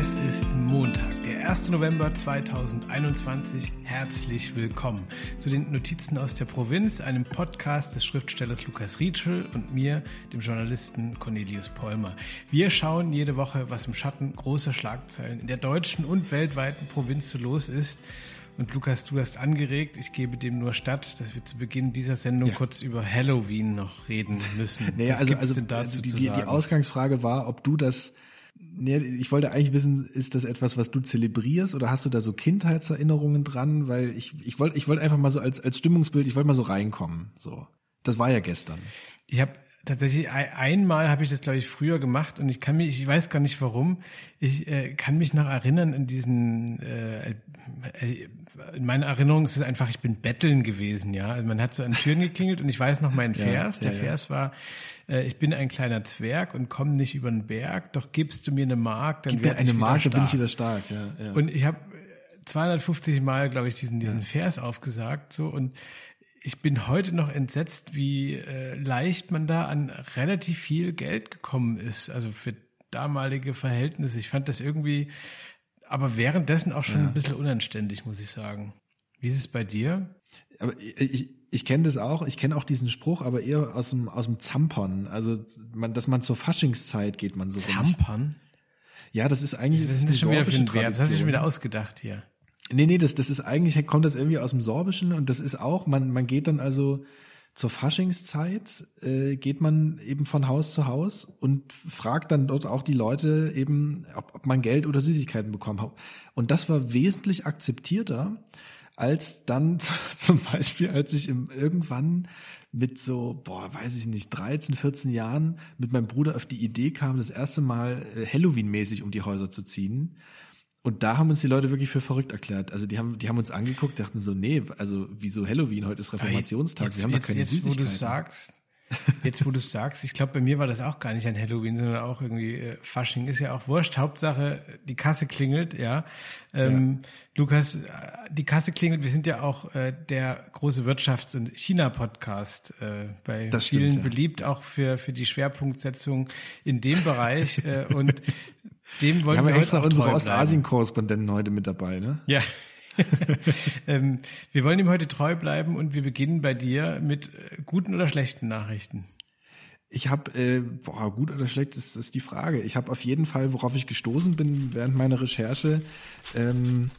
Es ist Montag, der 1. November 2021. Herzlich willkommen zu den Notizen aus der Provinz, einem Podcast des Schriftstellers Lukas Rietschel und mir, dem Journalisten Cornelius Polmer. Wir schauen jede Woche, was im Schatten großer Schlagzeilen in der deutschen und weltweiten Provinz so los ist. Und Lukas, du hast angeregt, ich gebe dem nur statt, dass wir zu Beginn dieser Sendung ja. kurz über Halloween noch reden müssen. Naja, also, also, also die, die, die Ausgangsfrage war, ob du das Nee, ich wollte eigentlich wissen, ist das etwas, was du zelebrierst oder hast du da so Kindheitserinnerungen dran? Weil ich, ich wollte ich wollte einfach mal so als, als Stimmungsbild, ich wollte mal so reinkommen. So. Das war ja gestern. Ich habe tatsächlich einmal habe ich das glaube ich früher gemacht und ich kann mich ich weiß gar nicht warum. Ich äh, kann mich noch erinnern in diesen äh, äh, in meiner Erinnerung ist es einfach ich bin betteln gewesen ja. Also man hat so an Türen geklingelt und ich weiß noch meinen Vers. Ja, der ja, Vers war äh, ich bin ein kleiner Zwerg und komme nicht über den Berg doch gibst du mir eine Mark dann Gib mir eine Mark dann bin ich wieder stark ja, ja. und ich habe 250 Mal glaube ich diesen diesen Vers aufgesagt so. Und ich bin heute noch entsetzt, wie äh, leicht man da an relativ viel Geld gekommen ist. Also für damalige Verhältnisse. Ich fand das irgendwie, aber währenddessen auch schon ja. ein bisschen unanständig, muss ich sagen. Wie ist es bei dir? Aber ich, ich kenne das auch, ich kenne auch diesen Spruch, aber eher aus dem, aus dem Zampern. Also, man, dass man zur Faschingszeit geht man so. Zampern? Ja, das ist eigentlich das ist, das ist schon wieder für ein Verb. Das hast du schon wieder ausgedacht hier. Nee, nee, das, das ist eigentlich, kommt das irgendwie aus dem Sorbischen und das ist auch, man, man geht dann also zur Faschingszeit, äh, geht man eben von Haus zu Haus und fragt dann dort auch die Leute eben, ob, ob man Geld oder Süßigkeiten bekommen hat. Und das war wesentlich akzeptierter, als dann zum Beispiel, als ich im, irgendwann mit so, boah, weiß ich nicht, 13, 14 Jahren mit meinem Bruder auf die Idee kam, das erste Mal äh, Halloween-mäßig um die Häuser zu ziehen. Und da haben uns die Leute wirklich für verrückt erklärt. Also die haben, die haben uns angeguckt, dachten so, nee, also wieso Halloween, heute ist Reformationstag, jetzt, wir haben da keine jetzt, Süßigkeiten. Wo du sagst, jetzt wo du sagst, ich glaube, bei mir war das auch gar nicht ein Halloween, sondern auch irgendwie äh, Fasching ist ja auch wurscht. Hauptsache, die Kasse klingelt, ja. Ähm, ja. Lukas, äh, die Kasse klingelt, wir sind ja auch äh, der große Wirtschafts- und China-Podcast äh, bei das vielen stimmt, ja. beliebt, auch für, für die Schwerpunktsetzung in dem Bereich. äh, und dem wollen wir, wir haben extra unsere Ostasien-Korrespondenten heute mit dabei, ne? Ja. ähm, wir wollen ihm heute treu bleiben und wir beginnen bei dir mit äh, guten oder schlechten Nachrichten. Ich habe, äh, boah, gut oder schlecht ist, ist die Frage. Ich habe auf jeden Fall, worauf ich gestoßen bin während meiner Recherche, ähm,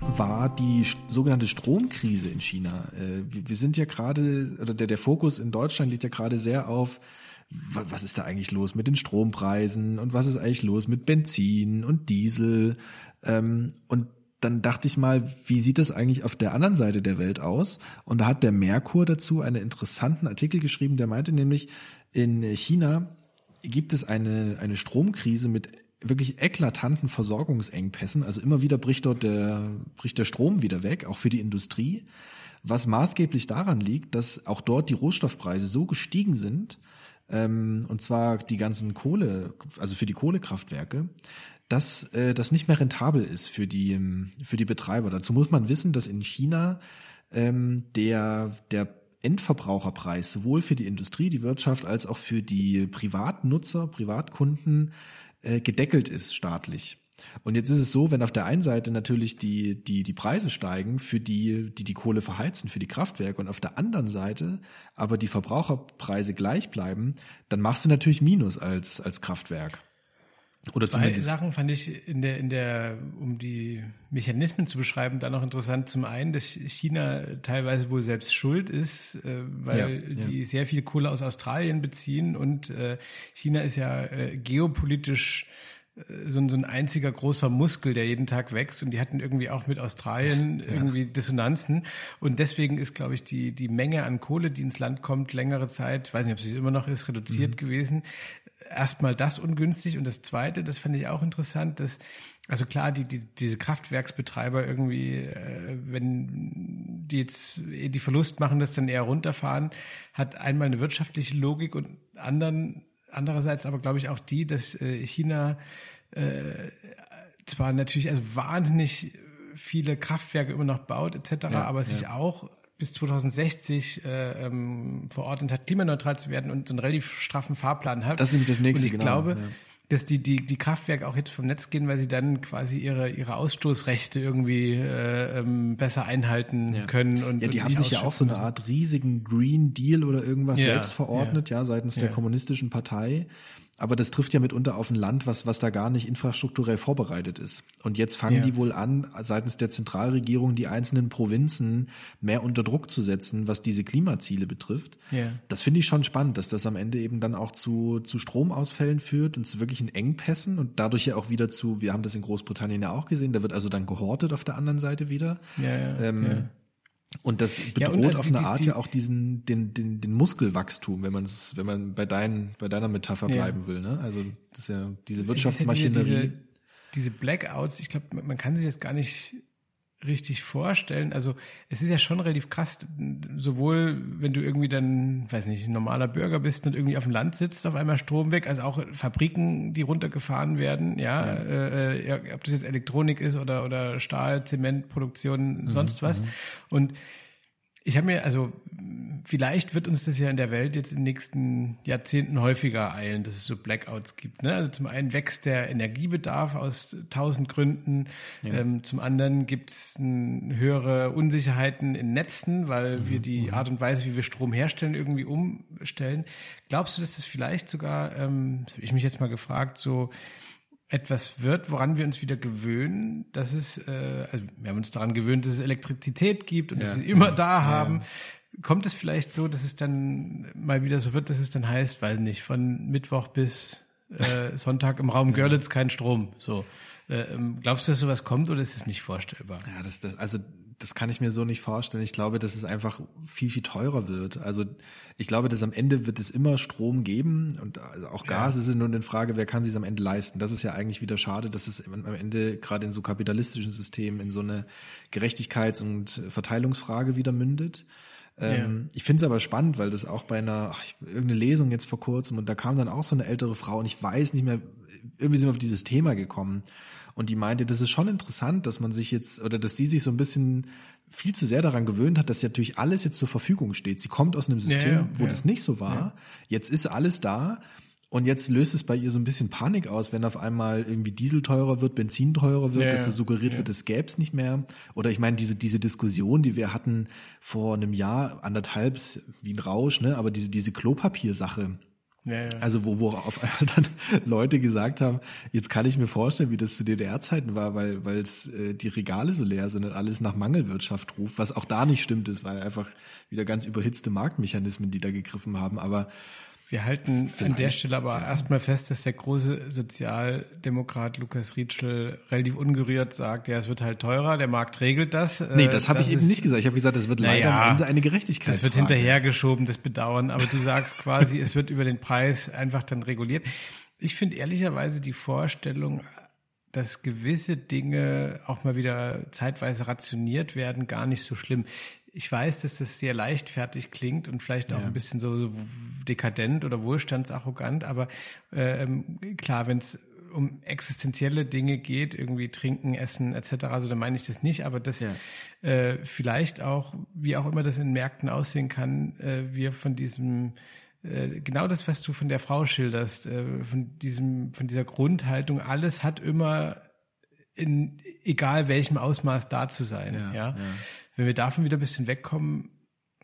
war die sogenannte Stromkrise in China. Äh, wir, wir sind ja gerade, oder der, der Fokus in Deutschland liegt ja gerade sehr auf was ist da eigentlich los mit den Strompreisen und was ist eigentlich los mit Benzin und Diesel? Ähm, und dann dachte ich mal, wie sieht das eigentlich auf der anderen Seite der Welt aus? Und da hat der Merkur dazu einen interessanten Artikel geschrieben, der meinte nämlich, in China gibt es eine, eine Stromkrise mit wirklich eklatanten Versorgungsengpässen. Also immer wieder bricht dort der, bricht der Strom wieder weg, auch für die Industrie. Was maßgeblich daran liegt, dass auch dort die Rohstoffpreise so gestiegen sind, ähm, und zwar die ganzen Kohle, also für die Kohlekraftwerke, dass äh, das nicht mehr rentabel ist für die ähm, für die Betreiber. Dazu muss man wissen, dass in China ähm, der der Endverbraucherpreis sowohl für die Industrie, die Wirtschaft als auch für die Privatnutzer, Privatkunden äh, gedeckelt ist staatlich. Und jetzt ist es so, wenn auf der einen Seite natürlich die, die, die Preise steigen für die, die die Kohle verheizen, für die Kraftwerke und auf der anderen Seite aber die Verbraucherpreise gleich bleiben, dann machst du natürlich Minus als, als Kraftwerk. Oder Zwei zumindest. Sachen fand ich in der, in der, um die Mechanismen zu beschreiben, da noch interessant. Zum einen, dass China teilweise wohl selbst schuld ist, äh, weil ja, ja. die sehr viel Kohle aus Australien beziehen und äh, China ist ja äh, geopolitisch so ein, so ein einziger großer Muskel, der jeden Tag wächst und die hatten irgendwie auch mit Australien irgendwie Dissonanzen und deswegen ist, glaube ich, die, die Menge an Kohle, die ins Land kommt, längere Zeit, weiß nicht, ob es immer noch ist, reduziert mhm. gewesen. Erstmal das ungünstig und das Zweite, das fand ich auch interessant, dass also klar, die, die, diese Kraftwerksbetreiber irgendwie, äh, wenn die jetzt die Verlust machen, das dann eher runterfahren, hat einmal eine wirtschaftliche Logik und anderen andererseits aber glaube ich auch die, dass äh, China äh, zwar natürlich also wahnsinnig viele Kraftwerke immer noch baut etc., ja, aber sich auch bis 2060 äh, ähm, verordnet hat, klimaneutral zu werden und einen relativ straffen Fahrplan hat. Das ist nämlich das nächste, und ich genau. glaube, ja. Dass die, die, die Kraftwerke auch jetzt vom Netz gehen, weil sie dann quasi ihre, ihre Ausstoßrechte irgendwie äh, ähm, besser einhalten Ja. können. Und, Ja, die und haben sich ja auch so eine Art riesigen Green Deal oder irgendwas Ja, selbst verordnet, ja, seitens der kommunistischen Partei. Aber das trifft ja mitunter auf ein Land, was, was da gar nicht infrastrukturell vorbereitet ist. Und jetzt fangen Ja. die wohl an, seitens der Zentralregierung die einzelnen Provinzen mehr unter Druck zu setzen, was diese Klimaziele betrifft. Ja. Das finde ich schon spannend, dass das am Ende eben dann auch zu, zu Stromausfällen führt und zu wirklichen Engpässen und dadurch ja auch wieder zu, wir haben das in Großbritannien ja auch gesehen, da wird also dann gehortet auf der anderen Seite wieder. Ja, ja, Ähm, ja. Und das bedroht und also auf eine die- Art die- ja auch diesen, den, den, den Muskelwachstum, wenn man es, wenn man bei dein, bei deiner Metapher Ja. bleiben will, ne? Also, das ist ja diese ja Wirtschaftsmaschinerie. Diese, diese, diese Blackouts, ich glaube, man man kann sich das gar nicht richtig vorstellen. Also es ist ja schon relativ krass, sowohl wenn du irgendwie dann, weiß nicht, ein normaler Bürger bist und irgendwie auf dem Land sitzt, auf einmal Strom weg, als auch Fabriken, die runtergefahren werden, ja, Äh, ja ob das jetzt Elektronik ist oder, oder Stahl, Zementproduktion, sonst was. Und ich habe mir, also vielleicht wird uns das ja in der Welt jetzt in den nächsten Jahrzehnten häufiger eilen, dass es so Blackouts gibt. Ne? Also zum einen wächst der Energiebedarf aus tausend Gründen, ähm, zum anderen gibt es höhere Unsicherheiten in Netzen, weil wir die Art und Weise, wie wir Strom herstellen, irgendwie umstellen. Glaubst du, dass das vielleicht sogar, ähm, das habe ich mich jetzt mal gefragt, so etwas wird, woran wir uns wieder gewöhnen, dass es, äh, also wir haben uns daran gewöhnt, dass es Elektrizität gibt und dass Ja. wir sie immer da haben. Kommt es vielleicht so, dass es dann mal wieder so wird, dass es dann heißt, weiß nicht, von Mittwoch bis äh, Sonntag im Raum Görlitz kein Strom. So. Äh, ähm, glaubst du, dass sowas kommt oder ist es nicht vorstellbar? Ja, das, das, also das kann ich mir so nicht vorstellen. Ich glaube, dass es einfach viel, viel teurer wird. Also ich glaube, dass am Ende wird es immer Strom geben und also auch Gas ist nur eine Frage, wer kann sich am Ende leisten. Das ist ja eigentlich wieder schade, dass es am Ende gerade in so kapitalistischen Systemen in so eine Gerechtigkeits- und Verteilungsfrage wieder mündet. Ähm, Ich finde es aber spannend, weil das auch bei einer, ach, irgendeine Lesung jetzt vor kurzem und da kam dann auch so eine ältere Frau und ich weiß nicht mehr, irgendwie sind wir auf dieses Thema gekommen. Und die meinte, das ist schon interessant, dass man sich jetzt, oder dass sie sich so ein bisschen viel zu sehr daran gewöhnt hat, dass ja natürlich alles jetzt zur Verfügung steht. Sie kommt aus einem System, ja, wo ja. das nicht so war. Jetzt ist alles da. Und jetzt löst es bei ihr so ein bisschen Panik aus, wenn auf einmal irgendwie Diesel teurer wird, Benzin teurer wird, Ja, dass so ja. suggeriert Ja. wird, es gäbe es nicht mehr. Oder ich meine, diese, diese Diskussion, die wir hatten vor einem Jahr, anderthalb, wie ein Rausch, ne? aber diese, diese Klopapiersache, Ja, ja. also wo, wo auf einmal dann Leute gesagt haben, jetzt kann ich mir vorstellen, wie das zu DDR-Zeiten war, weil weil es äh, die Regale so leer sind und alles nach Mangelwirtschaft ruft, was auch da nicht stimmt ist, weil einfach wieder ganz überhitzte Marktmechanismen, die da gegriffen haben. Aber Wir halten an der Vielleicht, Stelle aber erstmal fest, dass der große Sozialdemokrat Lukas Rietschel relativ ungerührt sagt, ja, es wird halt teurer, der Markt regelt das. nee, Äh, das habe ich eben nicht gesagt. Ich habe gesagt, das wird leider Naja, am Ende eine Gerechtigkeit. Das wird hinterhergeschoben, das Bedauern, aber du sagst quasi, es wird über den Preis einfach dann reguliert. Ich finde ehrlicherweise die Vorstellung, dass gewisse Dinge auch mal wieder zeitweise rationiert werden, gar nicht so schlimm. Ich weiß, dass das sehr leichtfertig klingt und vielleicht auch Ja. ein bisschen so, so dekadent oder wohlstandsarrogant, aber ähm, klar, wenn es um existenzielle Dinge geht, irgendwie trinken, essen etc., also dann meine ich das nicht, aber das Ja. äh, vielleicht auch, wie auch immer das in Märkten aussehen kann, äh, wir von diesem äh, genau das, was du von der Frau schilderst, äh, von diesem, von dieser Grundhaltung, alles hat immer in egal welchem Ausmaß da zu sein. Ja, Ja, ja. Wenn wir davon wieder ein bisschen wegkommen,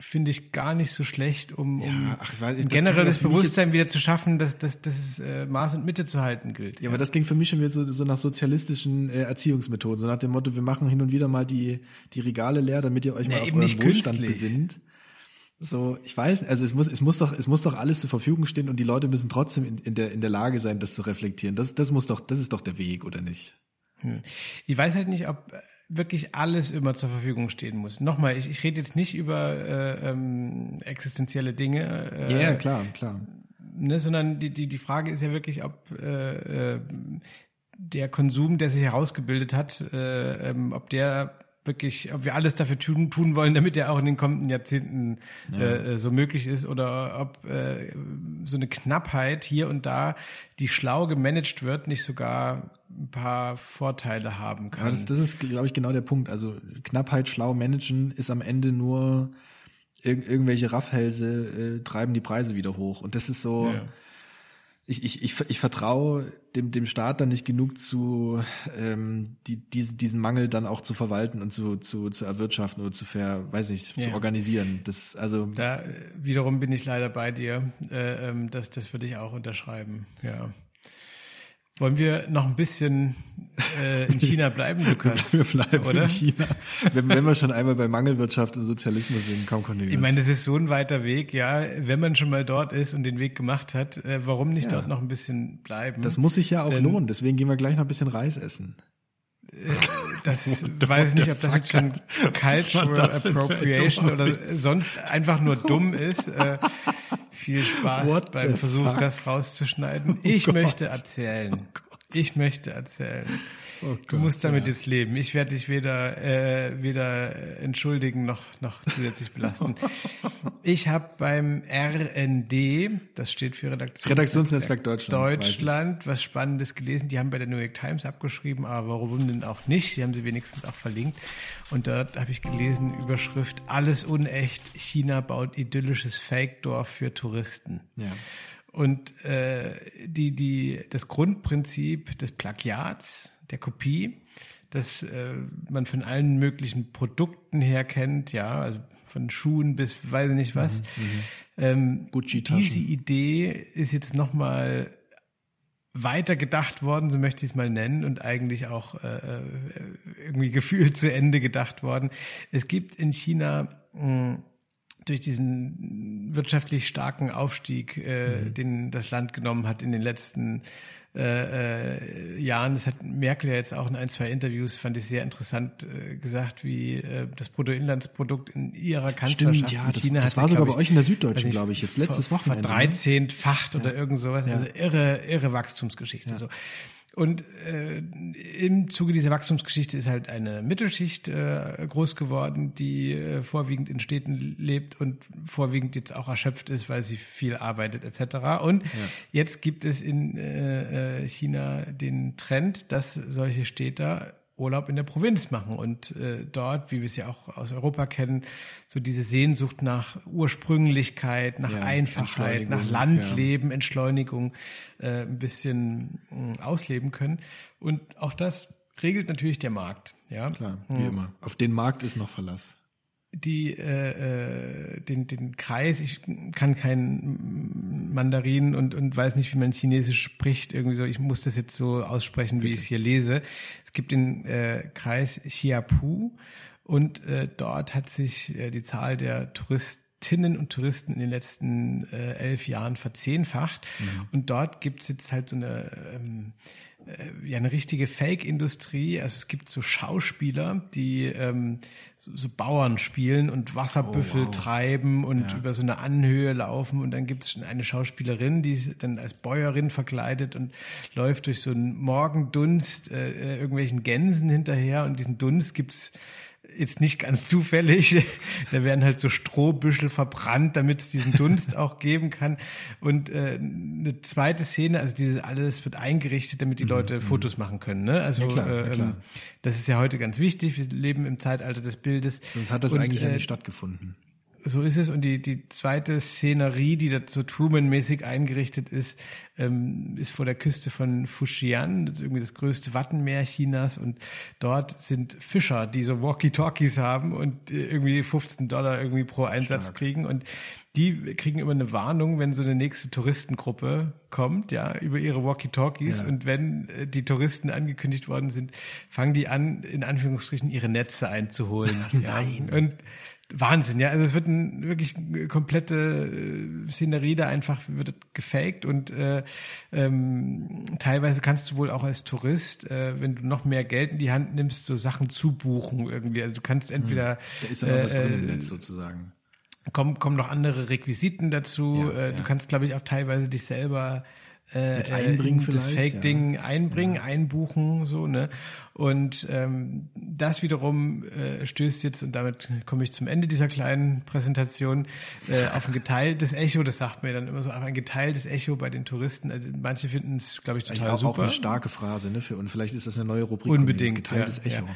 finde ich gar nicht so schlecht, um, um Ja, ach, weiß, ein das generelles Bewusstsein wieder zu schaffen, dass, dass, dass es äh, Maß und Mitte zu halten gilt. Ja, aber das klingt für mich schon wieder so, so nach sozialistischen äh, Erziehungsmethoden, so nach dem Motto, wir machen hin und wieder mal die, die Regale leer, damit ihr euch Nee, mal auf euren nicht Wohlstand künstlich. besinnt. So, ich weiß, also es muss, es muss doch, es muss doch alles zur Verfügung stehen und die Leute müssen trotzdem in, in der, in der Lage sein, das zu reflektieren. Das, das muss doch, das ist doch der Weg, oder nicht? Hm. Ich weiß halt nicht, ob äh, wirklich alles immer zur Verfügung stehen muss. Nochmal, ich, ich rede jetzt nicht über äh, ähm, existenzielle Dinge, äh, klar, klar. ne, sondern die, die, die Frage ist ja wirklich, ob äh, äh, der Konsum, der sich herausgebildet hat, äh, ähm, ob der wirklich, ob wir alles dafür tun, tun wollen, damit er auch in den kommenden Jahrzehnten äh, so möglich ist oder ob äh, so eine Knappheit hier und da, die schlau gemanagt wird, nicht sogar ein paar Vorteile haben kann. Ja, das, das ist, glaube ich, genau der Punkt. Also Knappheit schlau managen ist am Ende nur irg irgendwelche Raffhälse äh, treiben die Preise wieder hoch. Und das ist so. Ja ich, ich, ich, ich vertraue dem, dem Staat dann nicht genug zu, ähm, die, diese, diesen Mangel dann auch zu verwalten und zu, zu, zu erwirtschaften oder zu ver, weiß nicht, ja. zu organisieren. Das, also. Da wiederum bin ich leider bei dir. Äh, ähm, das, das würde ich auch unterschreiben, ja. Wollen wir noch ein bisschen äh, in China bleiben, Lukas? wir bleiben oder? in China. Wenn, wenn wir schon einmal bei Mangelwirtschaft und Sozialismus sind, kaum Cornelius. Ich meine, das ist so ein weiter Weg, ja. Wenn man schon mal dort ist und den Weg gemacht hat, äh, warum nicht ja. dort noch ein bisschen bleiben? Das muss sich ja auch Denn, lohnen. Deswegen gehen wir gleich noch ein bisschen Reis essen. Äh, das weiß ich nicht, ob das jetzt schon Cultural Appropriation oder sonst einfach nur dumm ist. Viel Spaß What beim Versuch, fuck? das rauszuschneiden. Oh ich Gott. möchte erzählen. Oh ich möchte erzählen. Oh Gott, du musst damit ja. jetzt leben. Ich werde dich weder, äh, weder entschuldigen noch, noch zusätzlich belasten. ich habe beim RND, das steht für Redaktions Redaktionsnetzwerk Deutschland, Deutschland, was Spannendes gelesen. Die haben bei der New York Times abgeschrieben, aber warum denn auch nicht? Sie haben sie wenigstens auch verlinkt. Und dort habe ich gelesen, Überschrift, alles unecht, China baut idyllisches Fake-Dorf für Touristen. Ja. Und äh, die, die, das Grundprinzip des Plagiats, der Kopie, das äh, man von allen möglichen Produkten her kennt, ja, also von Schuhen bis weiß ich nicht was. Mhm, mhm. ähm, diese Idee ist jetzt nochmal weiter gedacht worden, so möchte ich es mal nennen, und eigentlich auch äh, äh irgendwie gefühlt zu Ende gedacht worden. Es gibt in China mh, durch diesen wirtschaftlich starken Aufstieg, äh, mhm. den das Land genommen hat in den letzten äh, äh, Jahren, das hat Merkel ja jetzt auch in ein, zwei Interviews, fand ich sehr interessant äh, gesagt, wie äh, das Bruttoinlandsprodukt in ihrer Kanzlerschaft Stimmt, ja, das, China das war sogar bei euch in der Süddeutschen, glaube ich, jetzt letztes Wochenende. Ne? Verdreizehnfacht oder ja. irgend sowas, also irre, irre Wachstumsgeschichte. Ja. So. Und äh, im Zuge dieser Wachstumsgeschichte ist halt eine Mittelschicht äh, groß geworden, die äh, vorwiegend in Städten lebt und vorwiegend jetzt auch erschöpft ist, weil sie viel arbeitet etc. Und ja. jetzt gibt es in äh, äh China den Trend, dass solche Städte Urlaub in der Provinz machen und äh, dort, wie wir es ja auch aus Europa kennen, so diese Sehnsucht nach Ursprünglichkeit, nach ja, Einfachheit, nach Landleben, ja. Entschleunigung äh, ein bisschen äh, ausleben können. Und auch das regelt natürlich der Markt. Ja, klar, wie mhm. immer. Auf den Markt ist noch Verlass die äh, äh, den den Kreis. Ich kann kein Mandarin und und weiß nicht wie man Chinesisch spricht. Irgendwie so ich muss das jetzt so aussprechen Bitte. wie ich es hier lese. Es gibt den äh, Kreis Xiapu und äh, dort hat sich äh, die Zahl der Touristinnen und Touristen in den letzten äh, elf Jahren verzehnfacht mhm. und dort gibt es jetzt halt so eine ähm, äh, ja eine richtige Fake-Industrie. Also es gibt so Schauspieler, die ähm, so, so Bauern spielen und Wasserbüffel oh, wow. treiben und ja. über so eine Anhöhe laufen. Und dann gibt es eine Schauspielerin, die dann als Bäuerin verkleidet und läuft durch so einen Morgendunst äh, äh irgendwelchen Gänsen hinterher. Und diesen Dunst gibt's jetzt nicht ganz zufällig. da werden halt so Strohbüschel verbrannt, damit es diesen Dunst auch geben kann. Und äh, eine zweite Szene, also dieses alles wird eingerichtet, damit die mhm, Leute mhm. Fotos machen können. Ne? Also ja, klar, äh, ja, klar. Ähm, das ist ja heute ganz wichtig. Wir leben im Zeitalter des Bildes. Sonst hat das und, eigentlich äh, ja nicht stattgefunden. So ist es. Und die, die zweite Szenerie, die da so Truman-mäßig eingerichtet ist, ähm, ist vor der Küste von Fujian. Das ist irgendwie das größte Wattenmeer Chinas. Und dort sind Fischer, die so Walkie-Talkies haben und äh, irgendwie 15 Dollar irgendwie pro Einsatz Stark. kriegen. Und die kriegen immer eine Warnung, wenn so eine nächste Touristengruppe kommt, ja, über ihre Walkie-Talkies. Ja. Und wenn äh, die Touristen angekündigt worden sind, fangen die an, in Anführungsstrichen ihre Netze einzuholen. Nein. Ja. Und Wahnsinn, ja. Also es wird ein, wirklich eine komplette äh, Szenerie da einfach wird gefaked und äh, ähm, teilweise kannst du wohl auch als Tourist, äh, wenn du noch mehr Geld in die Hand nimmst, so Sachen zubuchen irgendwie. Also du kannst entweder hm. da ist aber äh, was drin im Netz sozusagen. Kommen kommen noch andere Requisiten dazu. Ja, äh, du ja. kannst, glaube ich, auch teilweise dich selber äh, einbringen das Fake-Ding ja. einbringen, ja. einbuchen, so, ne? Und ähm, das wiederum äh, stößt jetzt, und damit komme ich zum Ende dieser kleinen Präsentation, äh, auf ein geteiltes Echo, das sagt mir dann immer so, aber ein geteiltes Echo bei den Touristen. Also manche finden es, glaube ich, total auch, super. Auch eine starke Phrase, ne? Für, und vielleicht ist das eine neue Rubrik. Unbedingt. Geteiltes ja, Echo.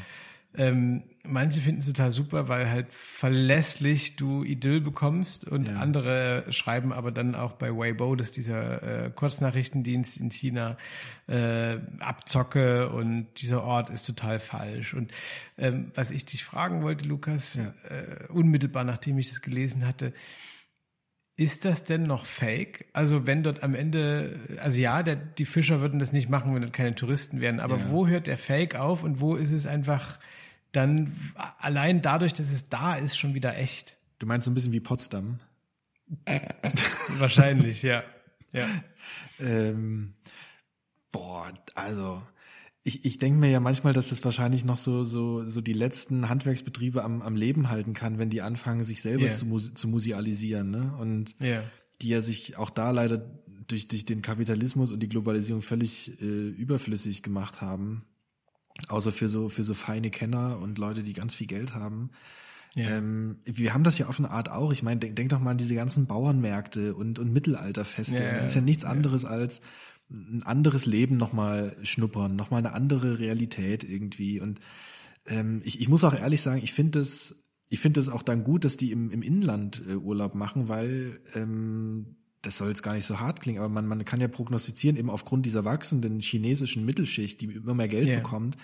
Ähm, manche finden es total super, weil halt verlässlich du Idyll bekommst und ja. andere schreiben aber dann auch bei Weibo, dass dieser äh, Kurznachrichtendienst in China äh, abzocke und dieser Ort ist total falsch. Und ähm, was ich dich fragen wollte, Lukas, ja. äh, unmittelbar nachdem ich das gelesen hatte, ist das denn noch fake? Also wenn dort am Ende, also ja, der, die Fischer würden das nicht machen, wenn das keine Touristen wären, aber ja. wo hört der Fake auf und wo ist es einfach dann allein dadurch, dass es da ist, schon wieder echt? Du meinst so ein bisschen wie Potsdam? Wahrscheinlich, ja. ja. Ähm, boah, also ich, ich denke mir ja manchmal, dass das wahrscheinlich noch so, so, so die letzten Handwerksbetriebe am, am Leben halten kann, wenn die anfangen, sich selber yeah. zu, zu musealisieren, ne? Und yeah. die ja sich auch da leider durch, durch den Kapitalismus und die Globalisierung völlig äh, überflüssig gemacht haben. Außer für so, für so feine Kenner und Leute, die ganz viel Geld haben. Ja. Ähm, wir haben das ja auf eine Art auch. Ich meine, denk, denk doch mal an diese ganzen Bauernmärkte und, und Mittelalterfeste. Ja, das ist ja nichts anderes als ein anderes Leben nochmal schnuppern, nochmal eine andere Realität irgendwie. Und ähm, ich, ich muss auch ehrlich sagen, ich finde es, ich finde es auch dann gut, dass die im, im Inland äh, Urlaub machen, weil ähm, das soll jetzt gar nicht so hart klingen, aber man, man kann ja prognostizieren, eben aufgrund dieser wachsenden chinesischen Mittelschicht, die immer mehr Geld yeah. bekommt,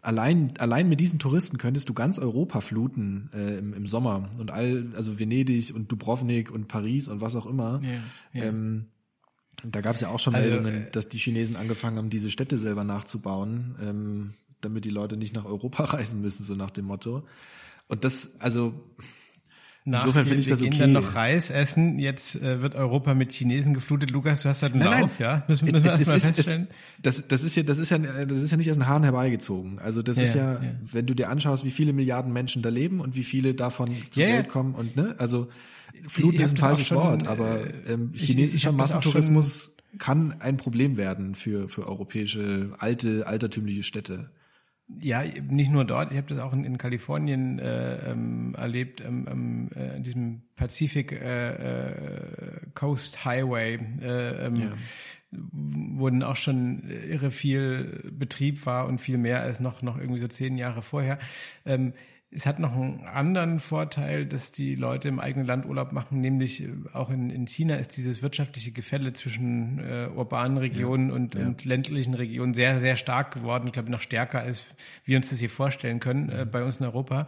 allein, allein mit diesen Touristen könntest du ganz Europa fluten äh, im, im Sommer und all, also Venedig und Dubrovnik und Paris und was auch immer. Yeah. Yeah. Ähm, da gab es ja auch schon also, Meldungen, äh, dass die Chinesen angefangen haben, diese Städte selber nachzubauen, ähm, damit die Leute nicht nach Europa reisen müssen, so nach dem Motto. Und das, also nach, Insofern finde ich wir das okay. gehen dann noch Reis essen. Jetzt äh, wird Europa mit Chinesen geflutet. Lukas, du hast halt einen nein, Lauf, nein. ja? Müssen, müssen wir erstmal feststellen. Es, das, das ist ja, das ist ja, das ist ja nicht aus den Haaren herbeigezogen. Also das ja, ist ja, ja, wenn du dir anschaust, wie viele Milliarden Menschen da leben und wie viele davon zur ja, Welt kommen und ne, also Fluten ist ein falsches schon, Wort, aber äh, ähm, chinesischer ich, ich Massentourismus kann ein Problem werden für, für europäische alte, altertümliche Städte. Ja, nicht nur dort. Ich habe das auch in, in Kalifornien äh, ähm, erlebt, ähm, ähm, äh, in diesem Pacific äh, äh, Coast Highway. Äh, ähm, ja. wurden auch schon irre viel Betrieb war und viel mehr als noch noch irgendwie so zehn Jahre vorher. Ähm, es hat noch einen anderen Vorteil, dass die Leute im eigenen Land Urlaub machen, nämlich äh, auch in, in China ist dieses wirtschaftliche Gefälle zwischen äh, urbanen Regionen ja, und, ja. und ländlichen Regionen sehr, sehr stark geworden. Ich glaube, noch stärker als wir uns das hier vorstellen können äh, bei uns in Europa.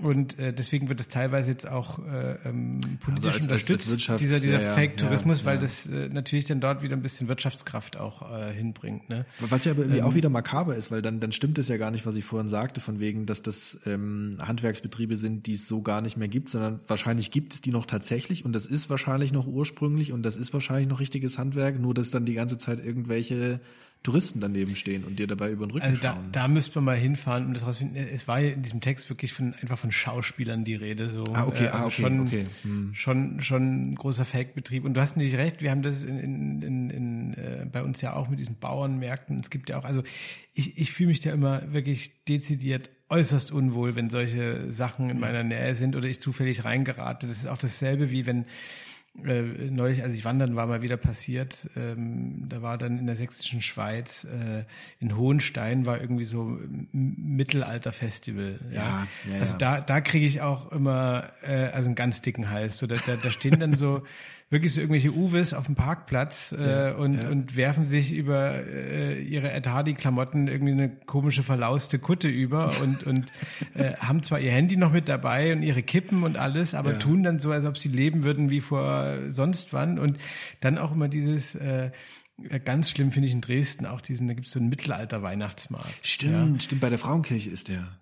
Und äh, deswegen wird es teilweise jetzt auch äh, ähm, politisch also als, unterstützt, als dieser, dieser ja, Fake-Tourismus, ja, weil ja. das äh, natürlich dann dort wieder ein bisschen Wirtschaftskraft auch äh, hinbringt. Ne? Was ja aber irgendwie ähm, auch wieder makaber ist, weil dann, dann stimmt es ja gar nicht, was ich vorhin sagte, von wegen, dass das ähm, Handwerksbetriebe sind, die es so gar nicht mehr gibt, sondern wahrscheinlich gibt es die noch tatsächlich und das ist wahrscheinlich noch ursprünglich und das ist wahrscheinlich noch richtiges Handwerk, nur dass dann die ganze Zeit irgendwelche Touristen daneben stehen und dir dabei über den Rücken also da, schauen. Da müsste man mal hinfahren, um das rauszufinden. Es war ja in diesem Text wirklich von einfach von Schauspielern die Rede. So. Ah, okay, ah, also ah, okay, schon, okay. Hm. schon schon ein großer Fake-Betrieb. Und du hast natürlich recht, wir haben das in, in, in, in, äh, bei uns ja auch mit diesen Bauernmärkten. Es gibt ja auch, also ich, ich fühle mich da immer wirklich dezidiert äußerst unwohl, wenn solche Sachen in meiner Nähe sind oder ich zufällig reingerate. Das ist auch dasselbe wie wenn äh, neulich, als ich wandern war, mal wieder passiert. Ähm, da war dann in der sächsischen Schweiz, äh, in Hohenstein war irgendwie so Mittelalterfestival. Ja, ja, ja also da, da kriege ich auch immer äh, also einen ganz dicken Hals. So, da, da, da stehen dann so wirklich so irgendwelche Uwes auf dem Parkplatz äh, ja, und, ja. und werfen sich über äh, ihre Ed Hardy-Klamotten irgendwie eine komische verlauste Kutte über und, und äh, haben zwar ihr Handy noch mit dabei und ihre Kippen und alles, aber ja. tun dann so, als ob sie leben würden wie vor sonst wann. Und dann auch immer dieses äh, Ganz schlimm finde ich in Dresden auch diesen, da gibt es so einen Mittelalter-Weihnachtsmarkt. Stimmt, stimmt, bei der Frauenkirche ist der.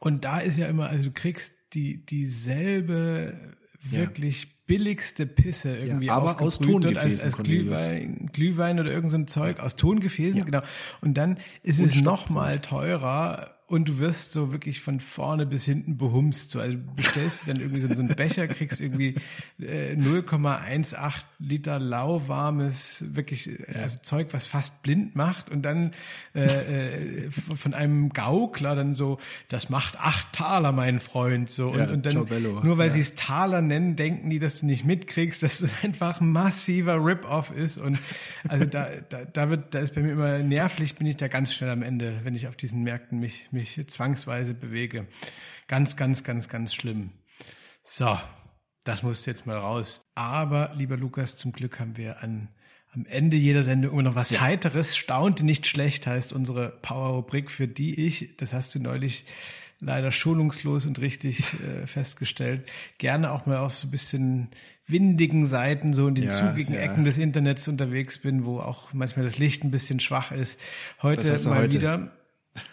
Und da ist ja immer, also du kriegst die dieselbe wirklich billigste Pisse irgendwie ja, aber aus Tongefäßen als, als Glühwein, Glühwein oder irgend so ein Zeug aus Tongefäßen, ja. genau. Und dann ist es noch mal teurer und du wirst so wirklich von vorne bis hinten behumst. So, also bestellst dir dann irgendwie so, so einen Becher, kriegst irgendwie äh, 0,18 Liter lauwarmes, wirklich äh, also Zeug, was fast blind macht und dann äh, äh, von einem Gaukler dann so, das macht acht Taler, mein Freund. So und, Ja, und dann Ciao, nur weil ja. sie es Taler nennen, denken die, dass du nicht mitkriegst, dass es einfach ein massiver Rip-Off ist. Und also da, da, da wird, da ist bei mir immer nervlich, bin ich da ganz schnell am Ende, wenn ich auf diesen Märkten mich, mich zwangsweise bewege. Ganz, ganz, ganz, ganz schlimm. So, das muss jetzt mal raus. Aber, lieber Lukas, zum Glück haben wir an, am Ende jeder Sendung immer noch was Heiteres. Staunte nicht schlecht heißt unsere Power-Rubrik, für die ich, das hast du neulich leider schonungslos und richtig äh, festgestellt, gerne auch mal auf so ein bisschen windigen Seiten, so in den Ja, zugigen ja. Ecken des Internets unterwegs bin, wo auch manchmal das Licht ein bisschen schwach ist. Heute mal heute? wieder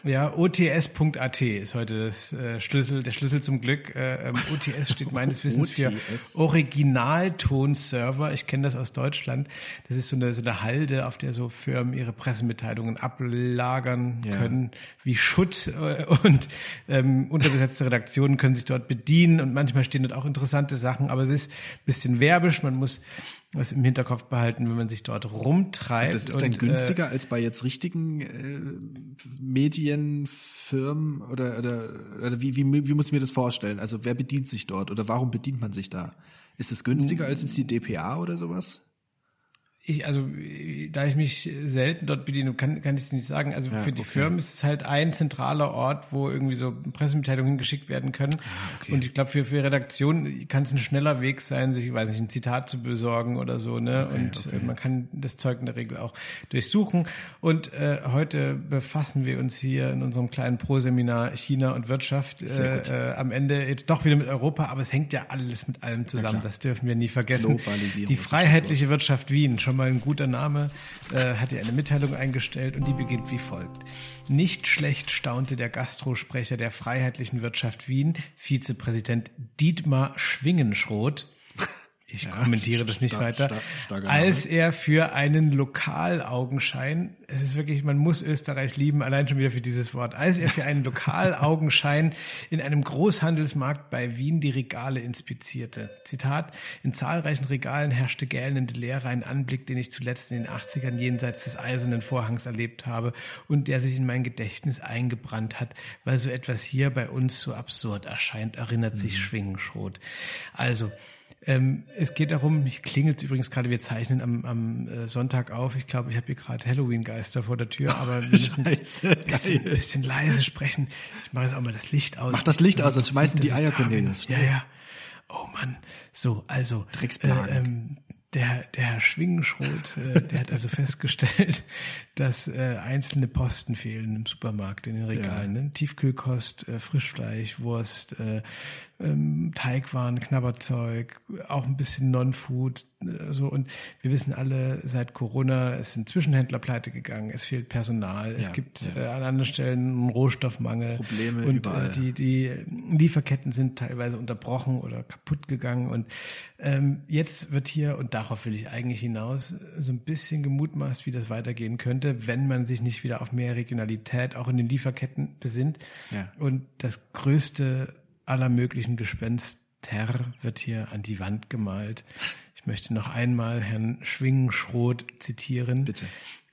ja, ots.at ist heute das äh, Schlüssel, der Schlüssel zum Glück. Äh, ähm, OTS steht meines Wissens für. Originaltonserver. Ich kenne das aus Deutschland. Das ist so eine, so eine Halde, auf der so Firmen ihre Pressemitteilungen ablagern Ja. können, wie Schutt. Äh, und ähm, unterbesetzte Redaktionen können sich dort bedienen. Und manchmal stehen dort auch interessante Sachen. Aber es ist ein bisschen werbisch. Man muss was im Hinterkopf behalten, wenn man sich dort rumtreibt. Das ist dann Und, günstiger als bei jetzt richtigen äh, Medienfirmen oder, oder, oder wie, wie, wie muss ich mir das vorstellen? Also wer bedient sich dort oder warum bedient man sich da? Ist es günstiger als jetzt die DPA oder sowas? Ich, also, da ich mich selten dort bediene, kann, kann ich es nicht sagen. Also für die okay. Firmen ist es halt ein zentraler Ort, wo irgendwie so Pressemitteilungen geschickt werden können. Ah, okay. Und ich glaube, für, für Redaktionen kann es ein schneller Weg sein, sich, ich weiß nicht, ein Zitat zu besorgen oder so, ne? und äh, man kann das Zeug in der Regel auch durchsuchen. Und äh, heute befassen wir uns hier in unserem kleinen Pro-Seminar China und Wirtschaft äh, äh, am Ende jetzt doch wieder mit Europa, aber es hängt ja alles mit allem zusammen. Das dürfen wir nie vergessen. Die freiheitliche Wirtschaft Wien, schon mal ein guter Name, äh, hat hier eine Mitteilung eingestellt und die beginnt wie folgt. Nicht schlecht staunte der Gastrosprecher der freiheitlichen Wirtschaft Wien, Vizepräsident Dietmar Schwingenschroth, ich kommentiere das nicht weiter, als er für einen Lokalaugenschein, es ist wirklich, man muss Österreich lieben, allein schon wieder für dieses Wort, als er für einen Lokalaugenschein in einem Großhandelsmarkt bei Wien die Regale inspizierte. Zitat, in zahlreichen Regalen herrschte gähnende Leere, ein Anblick, den ich zuletzt in den 80ern jenseits des eisernen Vorhangs erlebt habe und der sich in mein Gedächtnis eingebrannt hat, weil so etwas hier bei uns so absurd erscheint, erinnert sich Schwingenschrot. Also, ähm, es geht darum, mich klingelt übrigens gerade, wir zeichnen am, am äh, Sonntag auf. Ich glaube, ich habe hier gerade Halloween-Geister vor der Tür, aber wir müssen Scheiße, ein bisschen, bisschen leise sprechen. Ich mache jetzt auch mal das Licht aus. Mach das Licht aus, sonst schmeißen die Eier. Cornelius. Ja, ja. Oh Mann. So, also. Drecksplagen. Äh, ähm, der, der Herr Schwingenschroth, äh, der hat also festgestellt, dass äh, einzelne Posten fehlen im Supermarkt in den Regalen. Ne? Tiefkühlkost, äh, Frischfleisch, Wurst, äh, ähm, Teigwaren, Knabberzeug, auch ein bisschen Non-Food. Äh, so und wir wissen alle, seit Corona es sind Zwischenhändler pleite gegangen, es fehlt Personal, es Ja, gibt ja. äh, an anderen Stellen einen Rohstoffmangel. Probleme und überall. Äh, die, die Lieferketten sind teilweise unterbrochen oder kaputt gegangen. Und ähm, jetzt wird hier, und darauf will ich eigentlich hinaus, so ein bisschen gemutmaßt, wie das weitergehen könnte, wenn man sich nicht wieder auf mehr Regionalität auch in den Lieferketten besinnt. Ja. Und das größte aller möglichen Gespenster wird hier an die Wand gemalt. Ich möchte noch einmal Herrn Schwingenschroth zitieren. Bitte.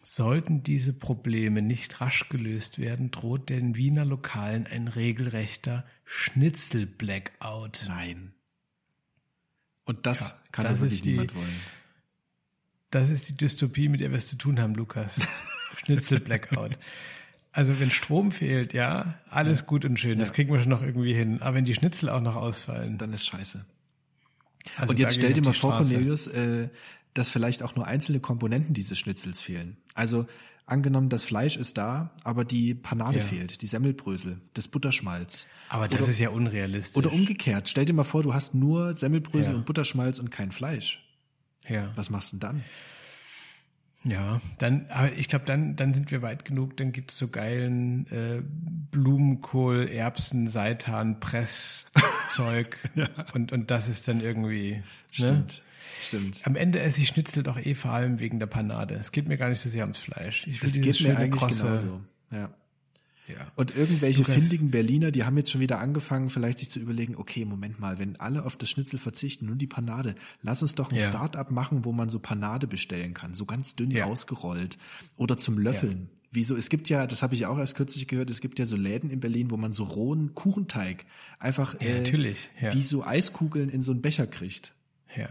Sollten diese Probleme nicht rasch gelöst werden, droht den Wiener Lokalen ein regelrechter Schnitzel-Blackout. Nein. Und das Ja, kann das wirklich die- niemand wollen. Das ist die Dystopie, mit der wir es zu tun haben, Lukas. Schnitzel-Blackout. Also wenn Strom fehlt, ja, alles gut und schön, das Ja. kriegen wir schon noch irgendwie hin. Aber wenn die Schnitzel auch noch ausfallen, Dann ist scheiße. also Und jetzt stell dir mal vor, Straße. Cornelius, äh, dass vielleicht auch nur einzelne Komponenten dieses Schnitzels fehlen. Also angenommen, das Fleisch ist da, aber die Panade Ja. fehlt, die Semmelbrösel, das Butterschmalz. Aber das oder, ist ja unrealistisch. Oder umgekehrt, stell dir mal vor, du hast nur Semmelbrösel Ja. und Butterschmalz und kein Fleisch. ja. Was machst du denn dann? Ja, dann, aber ich glaube, dann, dann sind wir weit genug. Dann gibt es so geilen äh, Blumenkohl, Erbsen, Seitan, Presszeug und, und das ist dann irgendwie. Ne? Stimmt. Stimmt. Am Ende esse ich Schnitzel doch eh vor allem wegen der Panade. Es geht mir gar nicht so sehr ums Fleisch. Ich will Das geht mir eigentlich krosse- genauso. Ja. Ja. Und irgendwelche findigen Berliner, die haben jetzt schon wieder angefangen, vielleicht sich zu überlegen, okay, Moment mal, wenn alle auf das Schnitzel verzichten, nur die Panade, lass uns doch ein ja. Start-up machen, wo man so Panade bestellen kann, so ganz dünn ja. ausgerollt oder zum Löffeln. Ja. Wieso? Es gibt ja, das habe ich auch erst kürzlich gehört, es gibt ja so Läden in Berlin, wo man so rohen Kuchenteig einfach äh, wie so Eiskugeln in so einen Becher kriegt. Ja.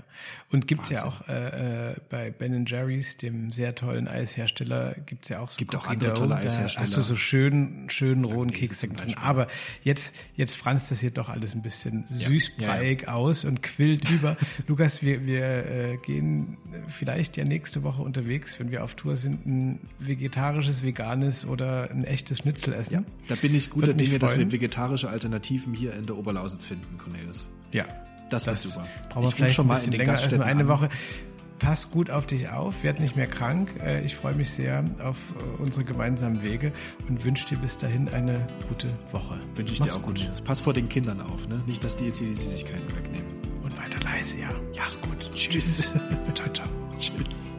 Und gibt's Wahnsinn. ja auch äh, äh, bei Ben Jerry's, dem sehr tollen Eishersteller, gibt's ja auch so Gibt auch andere tolle Eishersteller. Hast du so schön, schön rohen Keks drin. Aber jetzt, jetzt franzt das hier doch alles ein bisschen süßbreiig ja, ja, ja. aus und quillt über. Lukas, wir, wir äh, gehen vielleicht ja nächste Woche unterwegs, wenn wir auf Tour sind, ein vegetarisches, veganes oder ein echtes Schnitzel essen. Ja, da bin ich guter Dinge, dass wir vegetarische Alternativen hier in der Oberlausitz finden, Cornelius. Ja, das, das wird super. Brauchen wir vielleicht schon mal in den länger als nur eine Woche. Pass gut auf dich auf, werd nicht mehr krank. Äh, ich freue mich sehr auf äh, unsere gemeinsamen Wege und wünsche dir bis dahin eine gute Woche. Wünsche ich Mach's dir auch gut. gut. Pass vor den Kindern auf, ne? Nicht, dass die jetzt hier die Süßigkeiten wegnehmen. Und weiter leise, ja. Ja, gut. Tschüss. ciao, ciao. Tschüss.